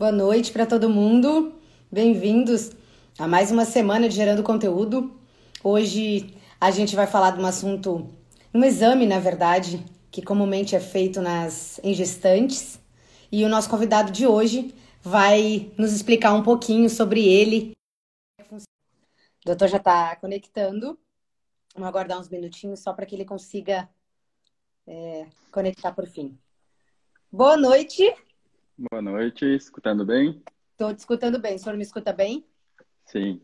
Boa noite para todo mundo. Bem-vindos a mais uma semana de Gerando Conteúdo. Hoje a gente vai falar de um assunto, um exame, na verdade, que comumente é feito nas em gestantes. E o nosso convidado de hoje vai nos explicar um pouquinho sobre ele. O doutor já está conectando. Vamos aguardar uns minutinhos só para que ele consiga é, conectar por fim. Boa noite. Boa noite, escutando bem? Estou te escutando bem. O senhor me escuta bem? Sim.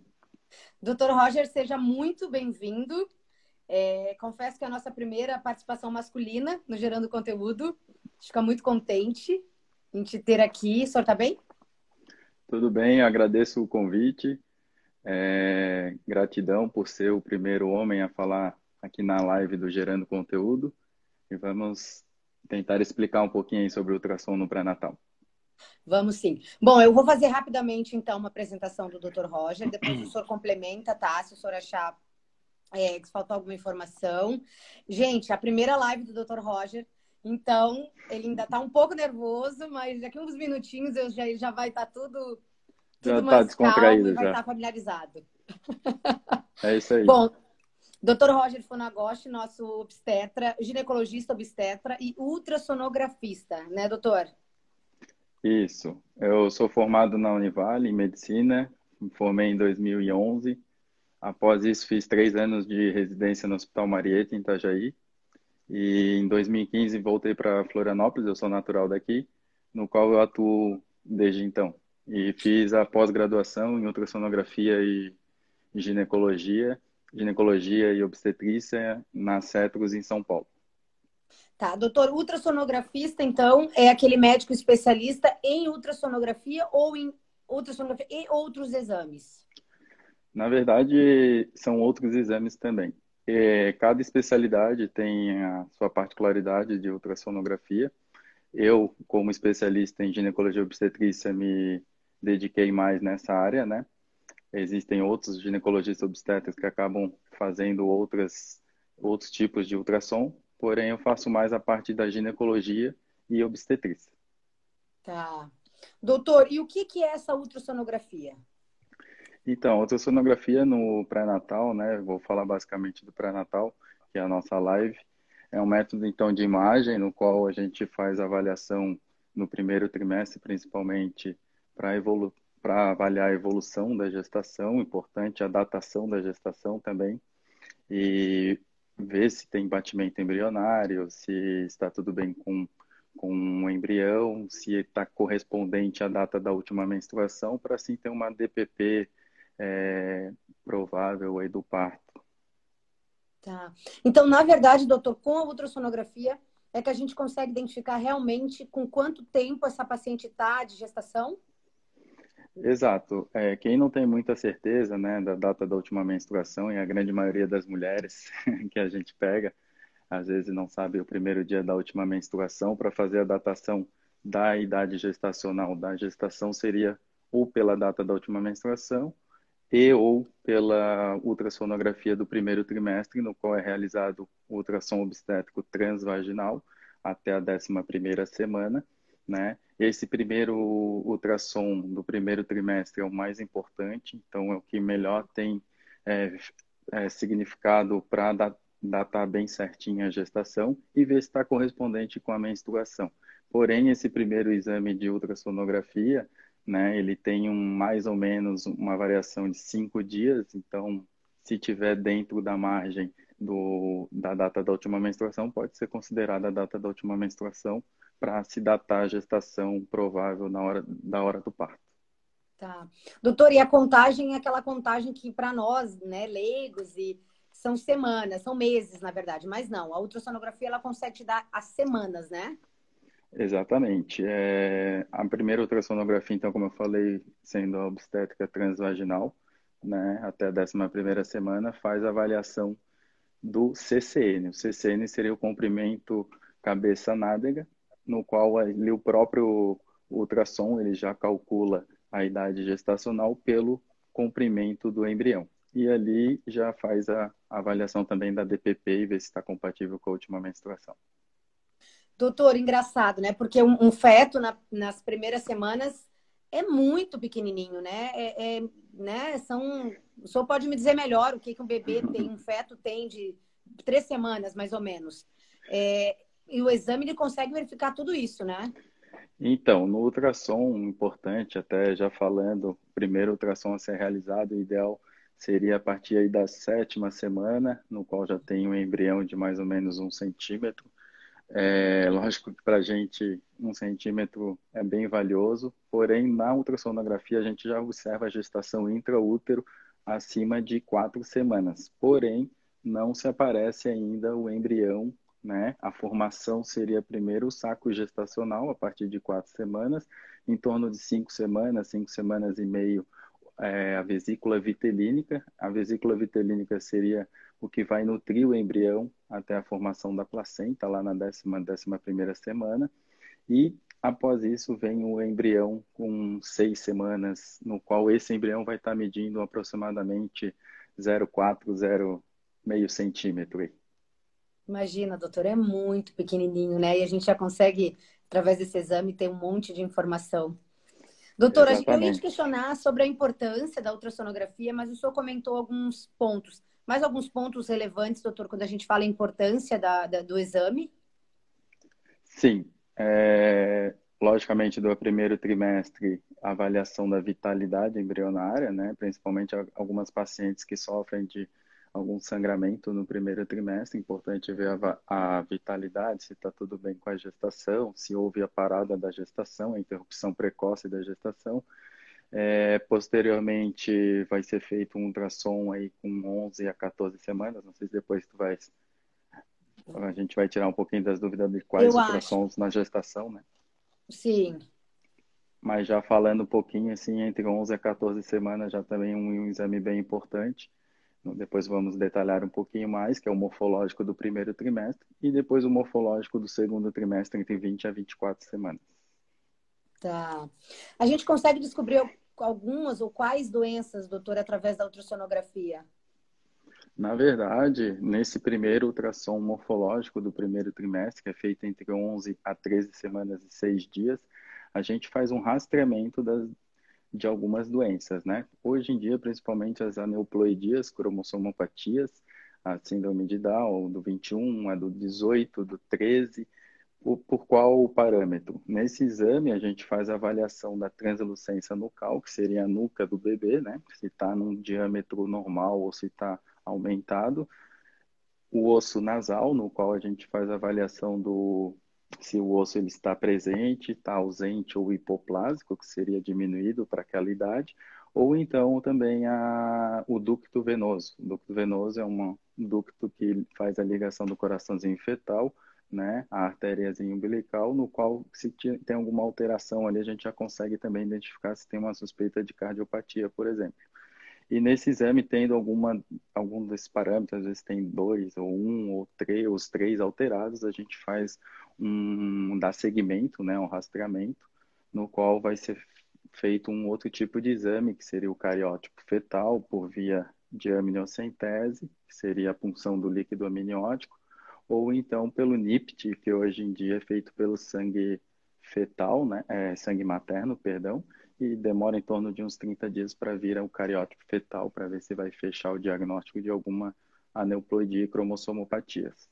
Doutor Roger, seja muito bem-vindo. É, confesso que é a nossa primeira participação masculina no Gerando Conteúdo. Fica muito contente em te ter aqui. O senhor está bem? Tudo bem, agradeço o convite. É, gratidão por ser o primeiro homem a falar aqui na live do Gerando Conteúdo. E vamos tentar explicar um pouquinho sobre o ultrassom no pré-natal. Vamos sim. Bom, eu vou fazer rapidamente, então, uma apresentação do Dr. Roger, depois o senhor complementa, tá? Se o senhor achar é, que faltou alguma informação. Gente, a primeira live do Dr. Roger, então, ele ainda tá um pouco nervoso, mas daqui uns minutinhos eu já, ele já vai estar tá tudo, tudo já tá descontraído, e vai já. estar tá familiarizado. É isso aí. Bom, Dr. Roger Funagoshi, nosso obstetra, ginecologista obstetra e ultrassonografista, né, doutor? Isso. Eu sou formado na Univale em medicina, me formei em 2011. Após isso, fiz três anos de residência no Hospital Marieta, em Itajaí. E em 2015 voltei para Florianópolis, eu sou natural daqui, no qual eu atuo desde então. E fiz a pós-graduação em ultrassonografia e ginecologia ginecologia e obstetrícia na Cetros, em São Paulo. Tá, doutor, ultrassonografista, então, é aquele médico especialista em ultrassonografia ou em ultrassonografia e outros exames? Na verdade, são outros exames também. É, cada especialidade tem a sua particularidade de ultrassonografia. Eu, como especialista em ginecologia obstetrícia, me dediquei mais nessa área, né? Existem outros ginecologistas obstetras que acabam fazendo outras, outros tipos de ultrassom, porém eu faço mais a parte da ginecologia e obstetrícia. Tá. Doutor, e o que, que é essa ultrassonografia? Então, ultrassonografia no pré-natal, né? Vou falar basicamente do pré-natal, que é a nossa live. É um método, então, de imagem no qual a gente faz avaliação no primeiro trimestre, principalmente para evolu para avaliar a evolução da gestação, importante a datação da gestação também, e ver se tem batimento embrionário, se está tudo bem com, com o embrião, se está correspondente à data da última menstruação, para assim ter uma DPP é, provável aí do parto. Tá. Então, na verdade, doutor, com a ultrassonografia é que a gente consegue identificar realmente com quanto tempo essa paciente está de gestação? Exato. É, quem não tem muita certeza né, da data da última menstruação, e a grande maioria das mulheres que a gente pega, às vezes não sabe o primeiro dia da última menstruação, para fazer a datação da idade gestacional da gestação seria ou pela data da última menstruação e ou pela ultrassonografia do primeiro trimestre, no qual é realizado o ultrassom obstétrico transvaginal até a 11 primeira semana, né? Esse primeiro ultrassom do primeiro trimestre é o mais importante, então é o que melhor tem é, é, significado para datar bem certinho a gestação e ver se está correspondente com a menstruação. Porém, esse primeiro exame de ultrassonografia, né, ele tem um, mais ou menos uma variação de cinco dias, então se tiver dentro da margem do, da data da última menstruação, pode ser considerada a data da última menstruação para se datar a gestação provável na hora da hora do parto. Tá. Doutor, e a contagem é aquela contagem que para nós, né, leigos e são semanas, são meses, na verdade, mas não, a ultrassonografia ela consegue te dar as semanas, né? Exatamente. É, a primeira ultrassonografia, então, como eu falei, sendo a obstétrica transvaginal, né, até a 11 primeira semana, faz a avaliação do CCN. O CCN seria o comprimento cabeça-nádega, no qual ali o próprio ultrassom ele já calcula a idade gestacional pelo comprimento do embrião. E ali já faz a avaliação também da DPP e vê se está compatível com a última menstruação. Doutor, engraçado, né? Porque um, um feto na, nas primeiras semanas é muito pequenininho, né? É, é, né? São, o senhor pode me dizer melhor o que, que um bebê tem, um feto tem de três semanas, mais ou menos. É, e o exame ele consegue verificar tudo isso, né? Então, no ultrassom, importante, até já falando, primeiro ultrassom a ser realizado, o ideal seria a partir aí da sétima semana, no qual já tem um embrião de mais ou menos um centímetro. É, lógico que para a gente um centímetro é bem valioso, porém na ultrassonografia a gente já observa a gestação intraútero acima de quatro semanas. Porém, não se aparece ainda o embrião né? A formação seria primeiro o saco gestacional, a partir de quatro semanas, em torno de cinco semanas, cinco semanas e meio, é, a vesícula vitelínica. A vesícula vitelínica seria o que vai nutrir o embrião até a formação da placenta, lá na décima, décima primeira semana. E após isso vem o embrião com seis semanas, no qual esse embrião vai estar medindo aproximadamente 0,4, 0,5 centímetro. Imagina, doutor, é muito pequenininho, né? E a gente já consegue, através desse exame, ter um monte de informação. Doutora, eu ia te questionar sobre a importância da ultrassonografia, mas o senhor comentou alguns pontos. Mais alguns pontos relevantes, doutor, quando a gente fala importância da, da do exame? Sim. É, logicamente, do primeiro trimestre, avaliação da vitalidade embrionária, né? Principalmente algumas pacientes que sofrem de algum sangramento no primeiro trimestre, importante ver a, a vitalidade, se está tudo bem com a gestação, se houve a parada da gestação, a interrupção precoce da gestação. É, posteriormente vai ser feito um ultrassom aí com 11 a 14 semanas, não sei se depois tu vai a gente vai tirar um pouquinho das dúvidas de quais Eu ultrassons acho. na gestação, né? Sim. Mas já falando um pouquinho assim, entre 11 a 14 semanas já também um, um exame bem importante. Depois vamos detalhar um pouquinho mais, que é o morfológico do primeiro trimestre, e depois o morfológico do segundo trimestre, entre 20 a 24 semanas. Tá. A gente consegue descobrir algumas ou quais doenças, doutor, através da ultrassonografia? Na verdade, nesse primeiro ultrassom morfológico do primeiro trimestre, que é feito entre 11 a 13 semanas e 6 dias, a gente faz um rastreamento das, de algumas doenças, né? Hoje em dia, principalmente as aneuploidias, cromossomopatias, a síndrome de Down, do 21, a do 18, do 13, por, por qual parâmetro? Nesse exame, a gente faz a avaliação da translucência nucal, que seria a nuca do bebê, né? Se está num diâmetro normal ou se está aumentado. O osso nasal, no qual a gente faz a avaliação do se o osso ele está presente, está ausente ou hipoplásico, que seria diminuído para aquela idade, ou então também a, o ducto venoso. O ducto venoso é um ducto que faz a ligação do coraçãozinho fetal, né, a artériazinha umbilical, no qual se tem alguma alteração ali, a gente já consegue também identificar se tem uma suspeita de cardiopatia, por exemplo. E nesse exame, tendo alguma, algum desses parâmetros, às vezes tem dois, ou um, ou três, os três alterados, a gente faz um, dá segmento, né, um rastreamento, no qual vai ser feito um outro tipo de exame, que seria o cariótipo fetal, por via de amniocentese, que seria a punção do líquido amniótico, ou então pelo NIPT, que hoje em dia é feito pelo sangue fetal, né, é, sangue materno, perdão, e demora em torno de uns 30 dias para vir o cariótipo fetal, para ver se vai fechar o diagnóstico de alguma aneuploidia e cromossomopatias.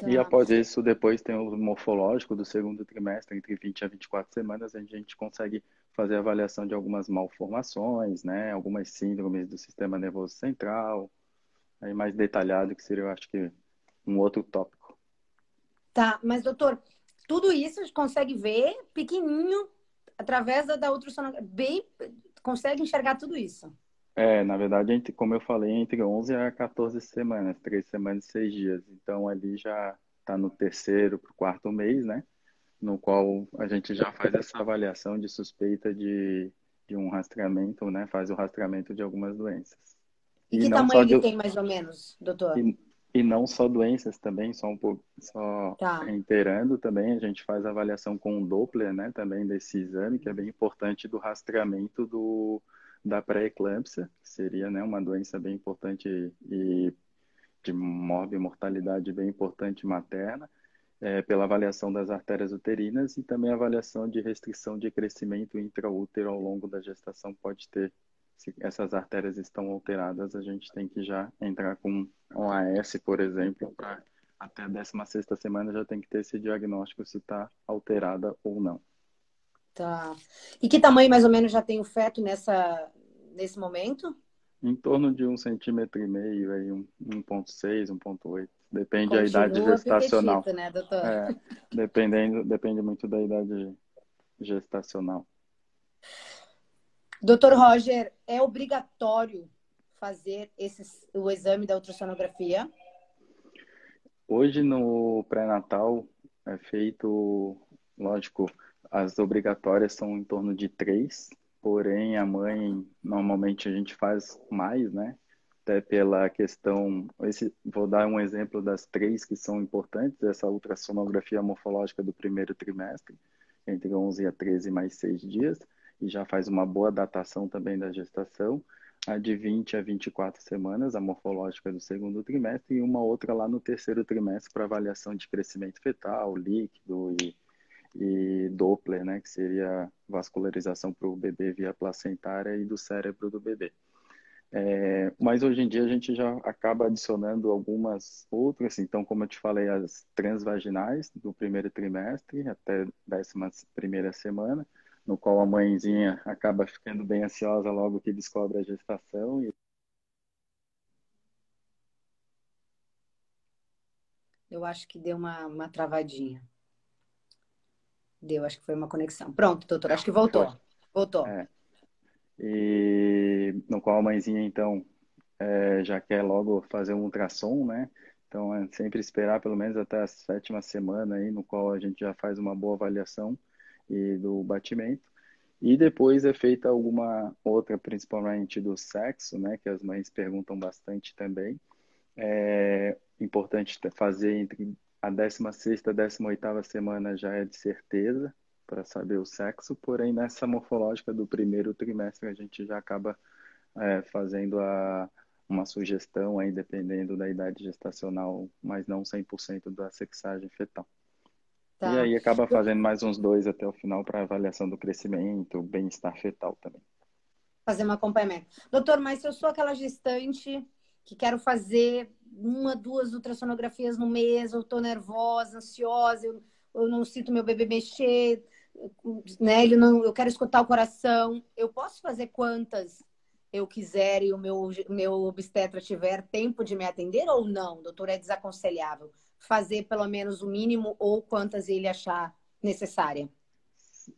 Tá. E após isso, depois tem o morfológico do segundo trimestre, entre 20 a 24 semanas, a gente consegue fazer avaliação de algumas malformações, né, algumas síndromes do sistema nervoso central, aí mais detalhado, que seria, eu acho que, um outro tópico. Tá, mas doutor, tudo isso a gente consegue ver pequenininho através da, da ultrassonografia, bem, consegue enxergar tudo isso. É, na verdade, entre, como eu falei, entre 11 a 14 semanas, 3 semanas e 6 dias. Então, ali já está no terceiro para o quarto mês, né? No qual a gente já faz essa avaliação de suspeita de, de um rastreamento, né? Faz o rastreamento de algumas doenças. E, e que tamanho ele de... tem, mais ou menos, doutor? E, e não só doenças também, só um pouco, só tá. reiterando também, a gente faz avaliação com o Doppler, né, também desse exame, que é bem importante do rastreamento do, da pré-eclâmpsia, que seria, né, uma doença bem importante e de mortalidade bem importante materna. é, pela avaliação das artérias uterinas e também avaliação de restrição de crescimento intraútero ao longo da gestação pode ter. Se essas artérias estão alteradas, a gente tem que já entrar com um AS, por exemplo, para até a 16 semana já tem que ter esse diagnóstico se está alterada ou não. Tá. E que tamanho mais ou menos já tem o feto nessa, nesse momento? Em torno de um centímetro e meio, aí, um 1,6, 1,8. Depende da idade gestacional. né, doutor? É, dependendo, depende muito da idade gestacional. Doutor Roger, é obrigatório fazer esse, o exame da ultrassonografia? Hoje no pré-natal é feito, lógico, as obrigatórias são em torno de três, porém a mãe normalmente a gente faz mais, né? Até pela questão, esse, vou dar um exemplo das três que são importantes, essa ultrassonografia morfológica do primeiro trimestre, entre 11 a 13 mais seis dias, e já faz uma boa datação também da gestação, a de 20 a 24 semanas, a morfológica do segundo trimestre, e uma outra lá no terceiro trimestre para avaliação de crescimento fetal, líquido e, e Doppler, né, que seria vascularização para o bebê via placentária e do cérebro do bebê. É, mas hoje em dia a gente já acaba adicionando algumas outras, então, como eu te falei, as transvaginais do primeiro trimestre até décima primeira semana, no qual a mãezinha acaba ficando bem ansiosa logo que descobre a gestação. E... Eu acho que deu uma, uma travadinha. Deu, acho que foi uma conexão. Pronto, doutor, acho que voltou. Foi. Voltou. É. E no qual a mãezinha, então, é, já quer logo fazer um ultrassom, né? Então, é sempre esperar pelo menos até a sétima semana aí, no qual a gente já faz uma boa avaliação e do batimento. E depois é feita alguma outra, principalmente do sexo, né, que as mães perguntam bastante também. É importante fazer entre a 16 e a 18 semana já é de certeza para saber o sexo, porém nessa morfológica do primeiro trimestre a gente já acaba é, fazendo a, uma sugestão aí, dependendo da idade gestacional, mas não 100% da sexagem fetal. Tá. E aí acaba fazendo mais uns dois até o final para avaliação do crescimento, bem-estar fetal também. Fazer um acompanhamento. Doutor, mas se eu sou aquela gestante que quero fazer uma, duas ultrassonografias no mês, eu estou nervosa, ansiosa, eu, eu não sinto meu bebê mexer, né? Ele não, eu quero escutar o coração. Eu posso fazer quantas eu quiser e o meu, meu obstetra tiver tempo de me atender ou não, doutor? É desaconselhável fazer pelo menos o mínimo ou quantas ele achar necessária?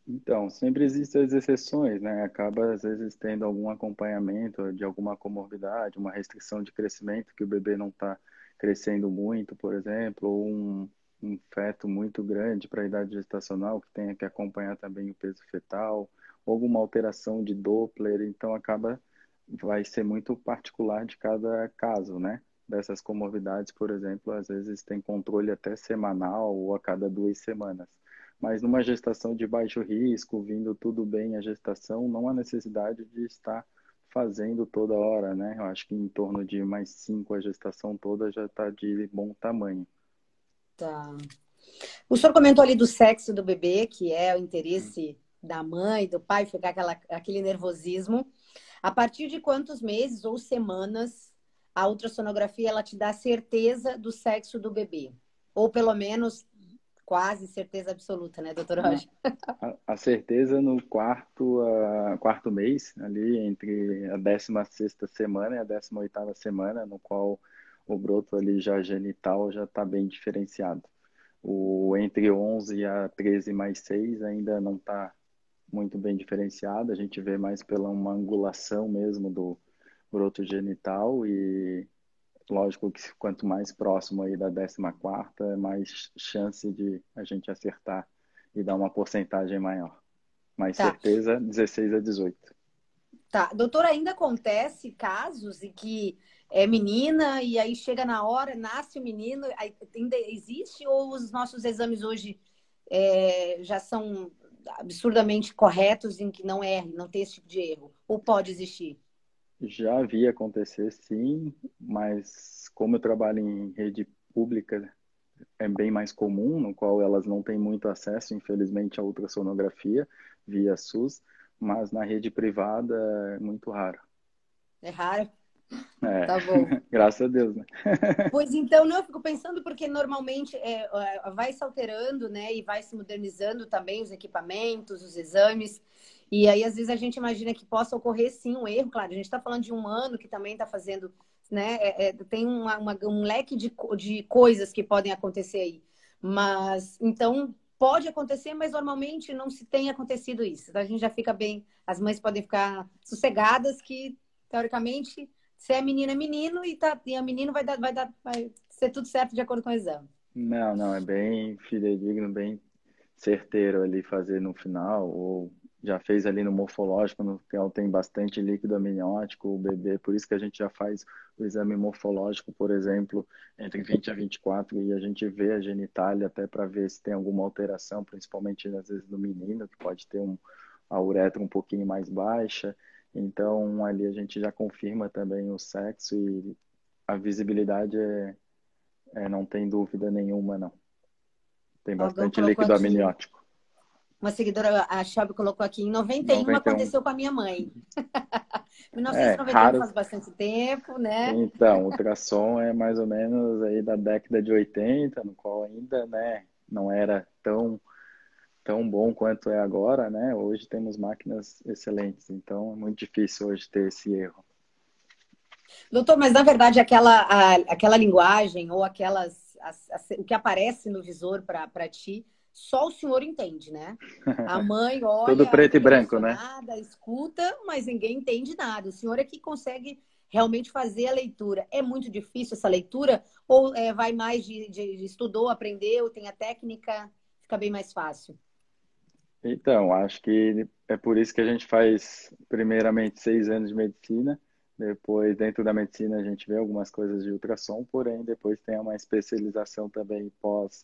Então, sempre existem as exceções, né? Acaba, às vezes, tendo algum acompanhamento de alguma comorbidade, uma restrição de crescimento, que o bebê não está crescendo muito, por exemplo, ou um, um feto muito grande para a idade gestacional, que tenha que acompanhar também o peso fetal, ou alguma alteração de Doppler, então acaba, vai ser muito particular de cada caso, né? dessas comorbidades, por exemplo, às vezes tem controle até semanal ou a cada duas semanas. Mas numa gestação de baixo risco, vindo tudo bem a gestação, não há necessidade de estar fazendo toda hora, né? Eu acho que em torno de mais cinco a gestação toda já está de bom tamanho. Tá. O senhor comentou ali do sexo do bebê, que é o interesse da mãe, do pai, ficar aquela, aquele nervosismo. A partir de quantos meses ou semanas a ultrassonografia ela te dá certeza do sexo do bebê. Ou pelo menos quase certeza absoluta, né, doutor Rocha? A, a, certeza no quarto, quarto mês, ali entre a 16 semana e a 18 semana, no qual o broto ali já genital já está bem diferenciado. O entre 11 a 13 mais 6 ainda não está muito bem diferenciado, a gente vê mais pela uma angulação mesmo do, broto genital e lógico que quanto mais próximo aí da 14 mais chance de a gente acertar e dar uma porcentagem maior. Mais tá. certeza, 16 a 18. Tá. Doutor, ainda acontece casos em que é menina e aí chega na hora, nasce o menino, ainda existe ou os nossos exames hoje é, já são absurdamente corretos em que não erre, não tem esse tipo de erro? Ou pode existir? Já vi acontecer, sim, mas como eu trabalho em rede pública é bem mais comum, no qual elas não têm muito acesso, infelizmente, à ultrassonografia via SUS, mas na rede privada é muito raro. É raro? É. Tá bom. Graças a Deus, né? pois então, não, eu fico pensando porque normalmente é, é, vai se alterando, né? E vai se modernizando também os equipamentos, os exames. E aí, às vezes, a gente imagina que possa ocorrer sim um erro. Claro, a gente está falando de um ano que também está fazendo, né? É, é, tem uma, uma, um leque de, de coisas que podem acontecer aí. Mas, então, pode acontecer, mas normalmente não se tem acontecido isso. Então, a gente já fica bem, as mães podem ficar sossegadas que, teoricamente, se é menino, é menino e, tá, e a menino vai, dar, vai, dar, vai ser tudo certo de acordo com o exame. Não, não, é bem fidedigno, bem certeiro ali fazer no final, ou já fez ali no morfológico, no tem bastante líquido amniótico, o bebê, por isso que a gente já faz o exame morfológico, por exemplo, entre 20 a 24, e a gente vê a genitália até para ver se tem alguma alteração, principalmente às vezes no menino, que pode ter um, a uretra um pouquinho mais baixa, então, ali a gente já confirma também o sexo e a visibilidade é, é não tem dúvida nenhuma, não. Tem bastante líquido amniótico. Uma seguidora, a Shelby, colocou aqui, em 91, 91. aconteceu com a minha mãe. 1991 é, raro... faz bastante tempo, né? Então, o ultrassom é mais ou menos aí da década de 80, no qual ainda, né, não era tão tão bom quanto é agora, né? Hoje temos máquinas excelentes, então é muito difícil hoje ter esse erro. Doutor, mas na verdade aquela, a, aquela linguagem ou aquelas as, as, o que aparece no visor para ti, só o senhor entende, né? A mãe olha, tudo preto e branco, né? Escuta, mas ninguém entende nada. O senhor é que consegue realmente fazer a leitura. É muito difícil essa leitura ou é, vai mais de, de, de estudou, aprendeu, tem a técnica, fica bem mais fácil? Então, acho que é por isso que a gente faz, primeiramente, seis anos de medicina. Depois, dentro da medicina, a gente vê algumas coisas de ultrassom, porém, depois tem uma especialização também pós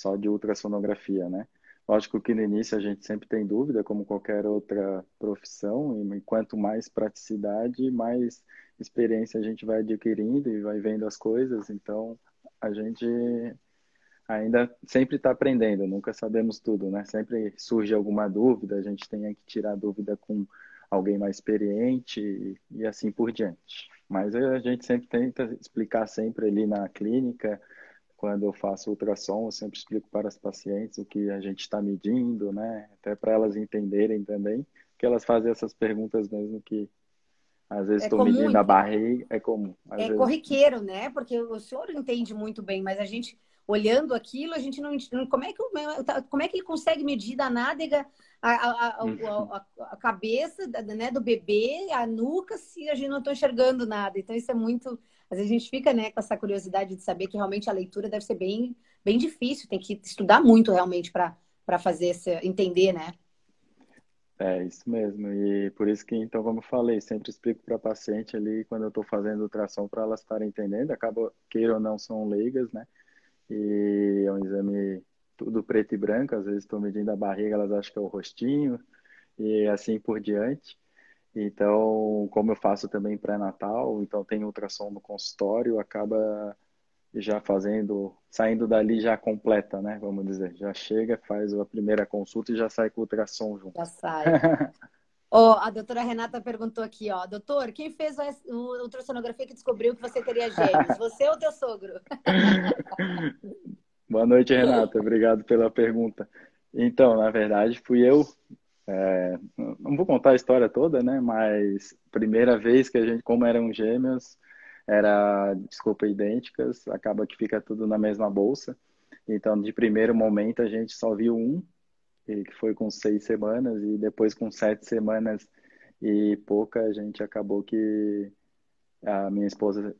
só de ultrassonografia, né? Lógico que no início a gente sempre tem dúvida, como qualquer outra profissão, e quanto mais praticidade, mais experiência a gente vai adquirindo e vai vendo as coisas. Então, a gente ainda sempre está aprendendo, nunca sabemos tudo, né? Sempre surge alguma dúvida, a gente tem que tirar dúvida com alguém mais experiente e assim por diante. Mas a gente sempre tenta explicar sempre ali na clínica, quando eu faço ultrassom, eu sempre explico para as pacientes o que a gente está medindo, né? Até para elas entenderem também, que elas fazem essas perguntas mesmo que às vezes estou é medindo a barriga, é comum. é vezes... corriqueiro, né? Porque o senhor entende muito bem, mas a gente olhando aquilo, a gente não. Como é que, tá, como é que ele consegue medir da nádega a, a, a, a, cabeça né, do bebê, a nuca, se a gente não está enxergando nada? Então, isso é muito. Vezes a gente fica né, com essa curiosidade de saber que realmente a leitura deve ser bem, bem difícil, tem que estudar muito realmente para fazer esse, entender, né? É, isso mesmo. E por isso que, então, como eu falei, sempre explico para a paciente ali, quando eu estou fazendo ultrassom, para elas estarem entendendo. Acaba, queira ou não, são leigas, né? E é um exame tudo preto e branco, às vezes estou medindo a barriga, elas acham que é o rostinho, e assim por diante. Então, como eu faço também pré-natal, então tem ultrassom no consultório, acaba já fazendo, saindo dali já completa, né? Vamos dizer, já chega, faz a primeira consulta e já sai com o ultrassom junto. Já sai. Oh, a doutora Renata perguntou aqui, ó, doutor, quem fez a ultrassonografia que descobriu que você teria gêmeos? Você ou teu sogro? Boa noite, Renata. Obrigado pela pergunta. Então, na verdade, fui eu. É, não vou contar a história toda, né? Mas primeira vez que a gente, como eram gêmeos, era, desculpa, idênticas, acaba que fica tudo na mesma bolsa. Então, de primeiro momento, a gente só viu um que foi com seis semanas, e depois com sete semanas e pouca, a gente acabou que a minha esposa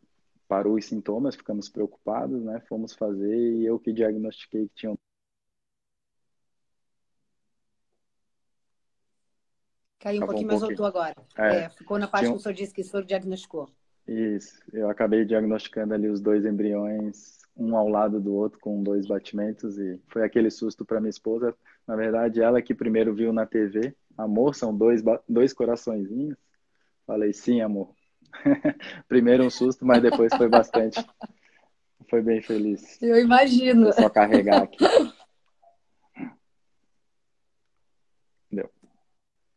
parou os sintomas, ficamos preocupados, né? Fomos fazer e eu que diagnostiquei que tinha Caiu um pouquinho, um mas voltou agora. É, é, ficou na parte tinha... que o senhor disse que o senhor diagnosticou. Isso, eu acabei diagnosticando ali os dois embriões um ao lado do outro com dois batimentos e foi aquele susto para minha esposa. Na verdade, ela que primeiro viu na TV, amor, são dois, dois coraçõezinhos. Falei, sim, amor. primeiro um susto, mas depois foi bastante, foi bem feliz. Eu imagino. Vou só carregar aqui. Deu.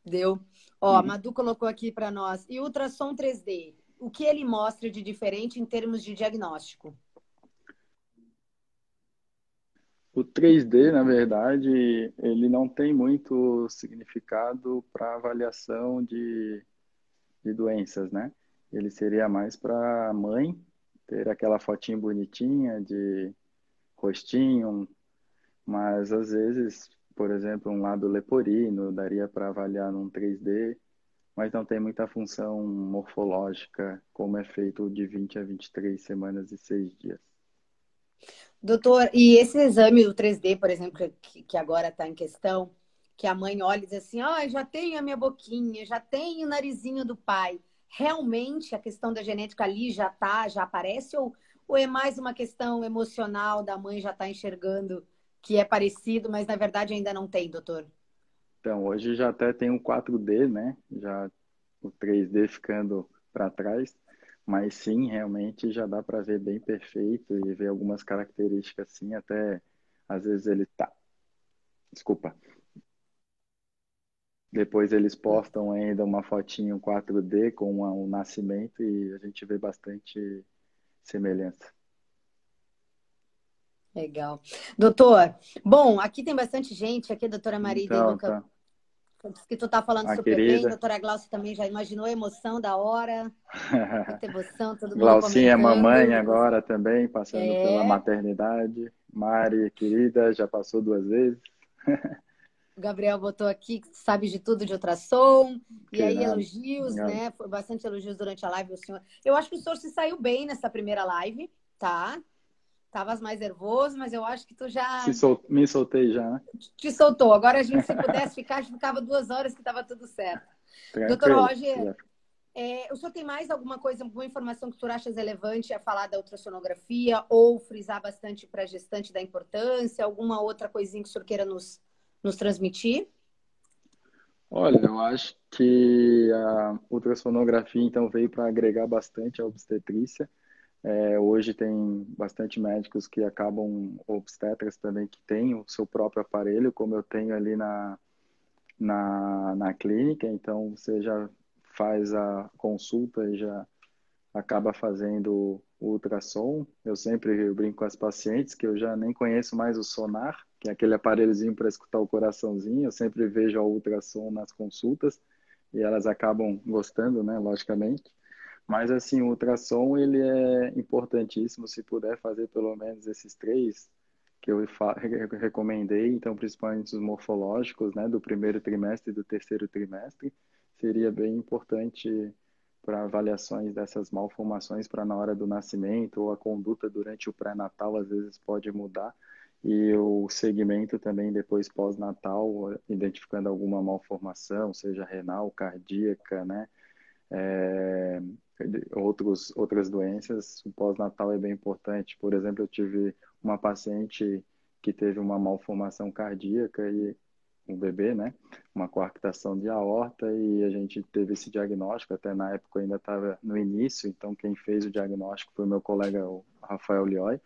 Deu. Ó, a Madu colocou aqui para nós. E ultrassom 3D, o que ele mostra de diferente em termos de diagnóstico? O 3D, na verdade, ele não tem muito significado para avaliação de, de doenças, né? Ele seria mais para a mãe ter aquela fotinha bonitinha de rostinho, mas às vezes, por exemplo, um lado leporino daria para avaliar num 3D, mas não tem muita função morfológica como é feito de 20 a 23 semanas e 6 dias. Doutor, e esse exame do 3D, por exemplo, que, que agora está em questão, que a mãe olha e diz assim, ah, já tenho a minha boquinha, já tenho o narizinho do pai. Realmente a questão da genética ali já tá, já aparece, ou, ou é mais uma questão emocional da mãe já tá enxergando que é parecido, mas na verdade ainda não tem, doutor? Então, hoje já até tem um 4D, né? Já o 3D ficando para trás. Mas sim, realmente já dá para ver bem perfeito e ver algumas características assim, até às vezes ele tá. Desculpa. Depois eles postam ainda uma fotinho 4D com o um nascimento e a gente vê bastante semelhança. Legal. Doutor, bom, aqui tem bastante gente, aqui a doutora Maria então, tá que tu tá falando a super querida. bem, doutora Glaucia também já imaginou a emoção da hora. Muita emoção, todo mundo Glaucinha é mamãe agora também, passando é. pela maternidade. Mari, querida, já passou duas vezes. O Gabriel botou aqui que sabe de tudo de ultrassom. Que e aí, nada. elogios, né? Foi bastante elogios durante a live. O senhor... Eu acho que o senhor se saiu bem nessa primeira live, tá? Estavas mais nervoso, mas eu acho que tu já. Sol... Me soltei já, né? Te soltou. Agora a gente, se pudesse ficar, ficava duas horas que estava tudo certo. Tranquilo. Doutor Roger, é, o senhor tem mais alguma coisa, alguma informação que tu achas relevante a falar da ultrassonografia ou frisar bastante para a gestante da importância? Alguma outra coisinha que o senhor queira nos, nos transmitir? Olha, eu acho que a ultrassonografia, então, veio para agregar bastante a obstetrícia. É, hoje tem bastante médicos que acabam, obstetras também, que têm o seu próprio aparelho, como eu tenho ali na, na, na clínica, então você já faz a consulta e já acaba fazendo o ultrassom. Eu sempre brinco com as pacientes que eu já nem conheço mais o sonar, que é aquele aparelhozinho para escutar o coraçãozinho. Eu sempre vejo o ultrassom nas consultas e elas acabam gostando, né, logicamente. Mas assim, o ultrassom ele é importantíssimo se puder fazer pelo menos esses três que eu recomendei, então principalmente os morfológicos, né, do primeiro trimestre e do terceiro trimestre, seria bem importante para avaliações dessas malformações para na hora do nascimento ou a conduta durante o pré-natal às vezes pode mudar e o segmento também depois pós-natal, identificando alguma malformação, seja renal, cardíaca, né, é, outros, outras doenças, o pós-natal é bem importante. Por exemplo, eu tive uma paciente que teve uma malformação cardíaca e um bebê, né? Uma coarctação de aorta e a gente teve esse diagnóstico, até na época ainda estava no início, então quem fez o diagnóstico foi meu colega o Rafael Lioy.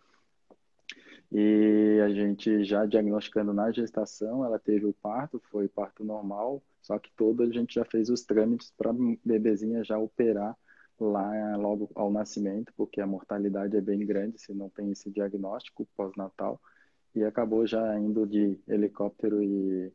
E a gente já diagnosticando na gestação, ela teve o parto, foi parto normal, só que todo a gente já fez os trâmites para a bebezinha já operar lá logo ao nascimento, porque a mortalidade é bem grande se não tem esse diagnóstico pós-natal. E acabou já indo de helicóptero e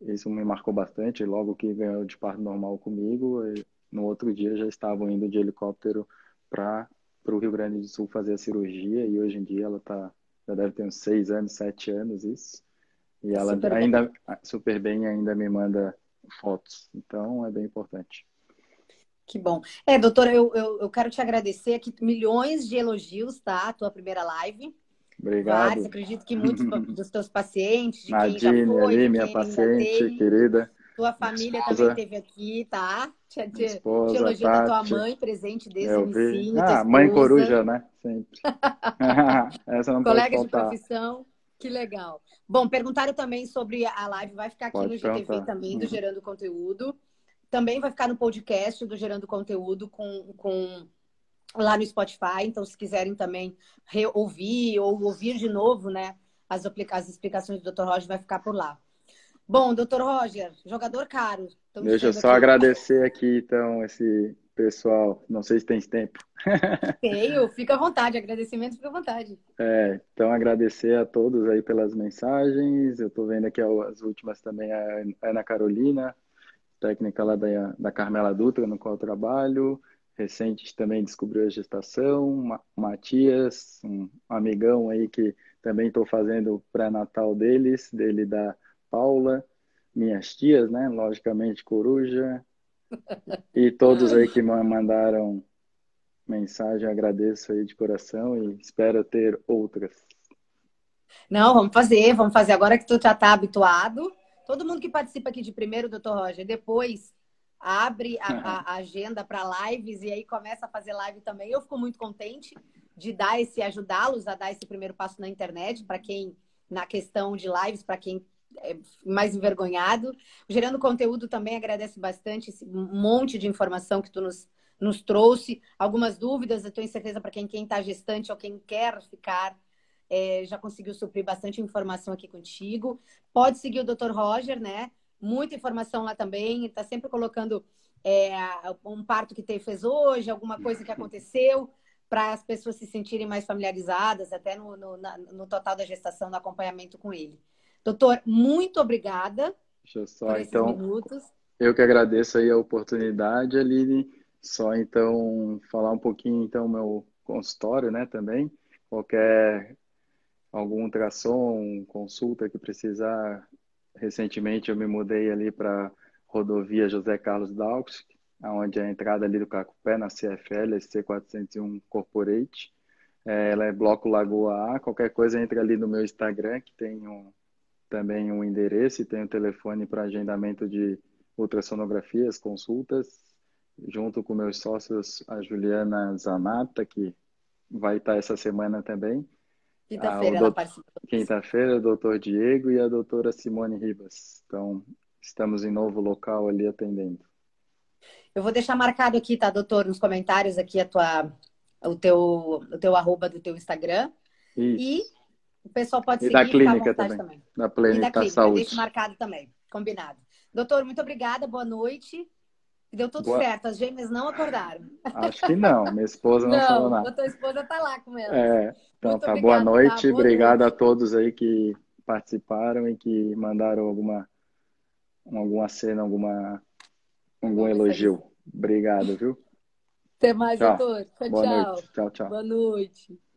isso me marcou bastante. Logo que ganhou de parto normal comigo, no outro dia já estavam indo de helicóptero para o Rio Grande do Sul fazer a cirurgia e hoje em dia ela tá, já deve ter uns seis anos, sete anos isso. E ela super ainda, bem. super bem, ainda me manda fotos. Então é bem importante. Que bom. É, doutora, eu, eu, eu, quero te agradecer aqui milhões de elogios, tá? A tua primeira live. Obrigado. Vários, acredito que muitos dos teus pacientes, de Nadine, quem já foi, ali, minha paciente querida. Tua família esposa, também esteve aqui, tá? Te, te, esposa, te elogio da tua mãe, presente desse ensino. Ah, mãe coruja, né? Sempre. Essa não Colegas de profissão. Que legal. Bom, perguntaram também sobre a live, vai ficar aqui pode no GTV perguntar. também, do uhum. Gerando Conteúdo. Também vai ficar no podcast do Gerando Conteúdo com, com lá no Spotify. Então, se quiserem também ouvir ou ouvir de novo, né? As, as explicações do Dr. Roger vai ficar por lá. Bom, doutor Roger, jogador caro. Deixa eu só aqui. agradecer aqui, então, esse pessoal. Não sei se tem tempo. Tenho, fica à vontade. Agradecimento, fica à vontade. É, então, agradecer a todos aí pelas mensagens. Eu estou vendo aqui as últimas também, a Ana Carolina, técnica lá da, da Carmela Dutra, no qual eu trabalho. Recente também descobriu a gestação. Matias, um amigão aí que também estou fazendo o pré-natal deles, dele da Paula, minhas tias, né? Logicamente, Coruja. E todos aí que mandaram mensagem, agradeço aí de coração e espero ter outras. Não, vamos fazer, vamos fazer. Agora que tu já está habituado, todo mundo que participa aqui de primeiro, doutor Roger, depois abre a, a agenda para lives e aí começa a fazer live também. Eu fico muito contente de dar esse, ajudá-los a dar esse primeiro passo na internet, para quem, na questão de lives, para quem mais envergonhado. Gerando conteúdo também agradece bastante esse monte de informação que tu nos, nos trouxe. Algumas dúvidas, eu tenho certeza para quem está gestante ou quem quer ficar, é, já conseguiu suprir bastante informação aqui contigo. Pode seguir o Dr. Roger, né? Muita informação lá também. Está sempre colocando é, um parto que te fez hoje, alguma coisa que aconteceu para as pessoas se sentirem mais familiarizadas, até no, no, na, no, total da gestação, no acompanhamento com ele. Doutor, muito obrigada. Deixa eu só, então, minutos. eu que agradeço aí a oportunidade, Aline. Só então falar um pouquinho então meu consultório, né, também. Qualquer algum ultrassom, consulta que precisar. Recentemente eu me mudei ali para rodovia José Carlos Dalcos, onde é a entrada ali do Cacupé, na CFL, SC401 Corporate. É, ela é Bloco Lagoa A. Qualquer coisa, entra ali no meu Instagram, que tem um, também um endereço e tem um telefone para agendamento de ultrassonografias, consultas, junto com meus sócios, a Juliana Zanata, que vai estar essa semana também. Quinta-feira ela participa. Quinta-feira, o doutor Diego e a doutora Simone Ribas. Então, estamos em novo local ali atendendo. Eu vou deixar marcado aqui, tá, doutor, nos comentários aqui a tua, o teu, o teu arroba do teu Instagram. Isso. E o pessoal pode e seguir da clínica também. também. Da clínica, e da clínica. Saúde. Marcado também. Combinado. Doutor, muito obrigada. Boa noite. Deu tudo boa... certo. As gêmeas não acordaram. Acho que não. Minha esposa não, não falou nada. A tua esposa tá lá com ela. É. Então muito tá. Obrigada, boa noite. Tá? Boa Obrigado noite. a todos aí que participaram e que mandaram alguma alguma cena, alguma algum elogio. Obrigado, viu? Até mais, tchau. doutor. Tchau, Boa tchau. Noite. Tchau, tchau. Boa noite.